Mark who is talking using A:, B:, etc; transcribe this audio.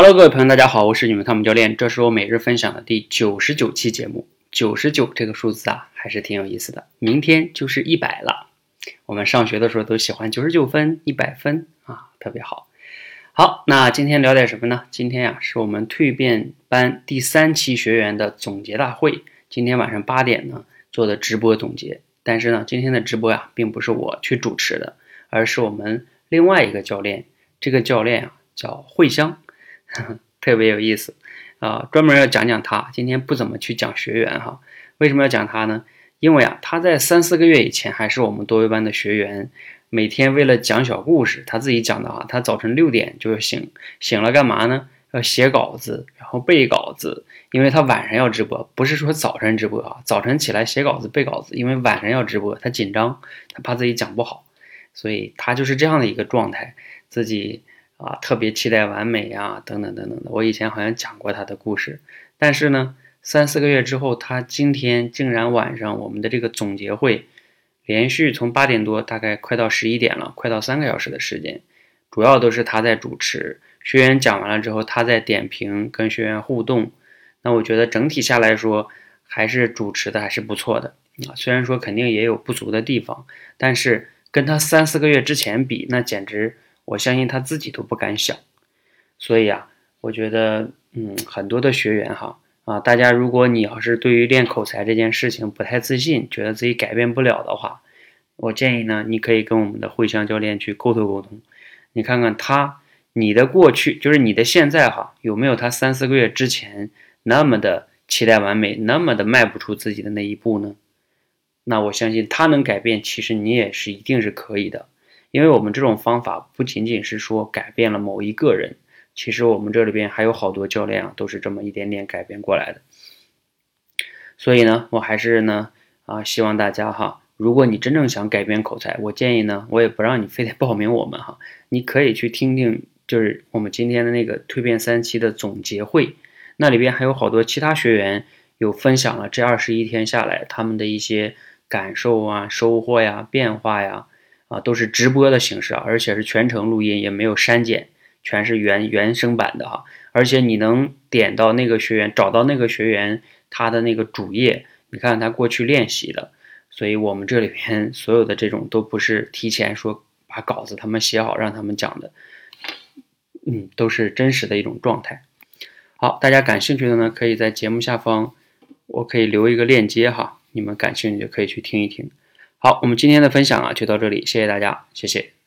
A: Hello，各位朋友，大家好，我是你们汤姆教练，这是我每日分享的第九十九期节目。九十九这个数字啊，还是挺有意思的。明天就是一百了。我们上学的时候都喜欢九十九分、一百分啊，特别好。好，那今天聊点什么呢？今天呀，是我们蜕变班第三期学员的总结大会。今天晚上八点呢做的直播总结。但是呢，今天的直播呀，并不是我去主持的，而是我们另外一个教练。这个教练啊，叫慧香。特别有意思啊，专门要讲讲他。今天不怎么去讲学员哈，为什么要讲他呢？因为啊，他在三四个月以前还是我们多维班的学员，每天为了讲小故事，他自己讲的啊，他早晨六点就醒，醒了干嘛呢？要写稿子，然后背稿子，因为他晚上要直播，不是说早晨直播啊，早晨起来写稿子背稿子，因为晚上要直播，他紧张，他怕自己讲不好，所以他就是这样的一个状态，自己。啊，特别期待完美呀，等等等等的。我以前好像讲过他的故事，但是呢，三四个月之后，他今天竟然晚上我们的这个总结会，连续从八点多大概快到十一点了，快到三个小时的时间，主要都是他在主持，学员讲完了之后，他在点评跟学员互动。那我觉得整体下来说，还是主持的还是不错的啊。虽然说肯定也有不足的地方，但是跟他三四个月之前比，那简直。我相信他自己都不敢想，所以啊，我觉得，嗯，很多的学员哈啊，大家如果你要是对于练口才这件事情不太自信，觉得自己改变不了的话，我建议呢，你可以跟我们的慧香教练去沟通沟通，你看看他，你的过去就是你的现在哈，有没有他三四个月之前那么的期待完美，那么的迈不出自己的那一步呢？那我相信他能改变，其实你也是一定是可以的。因为我们这种方法不仅仅是说改变了某一个人，其实我们这里边还有好多教练啊，都是这么一点点改变过来的。所以呢，我还是呢啊，希望大家哈，如果你真正想改变口才，我建议呢，我也不让你非得报名我们哈，你可以去听听，就是我们今天的那个蜕变三期的总结会，那里边还有好多其他学员有分享了这二十一天下来他们的一些感受啊、收获呀、变化呀。啊，都是直播的形式啊，而且是全程录音，也没有删减，全是原原声版的哈。而且你能点到那个学员，找到那个学员他的那个主页，你看他过去练习的。所以我们这里边所有的这种都不是提前说把稿子他们写好让他们讲的，嗯，都是真实的一种状态。好，大家感兴趣的呢，可以在节目下方，我可以留一个链接哈，你们感兴趣可以去听一听。好，我们今天的分享啊，就到这里，谢谢大家，谢谢。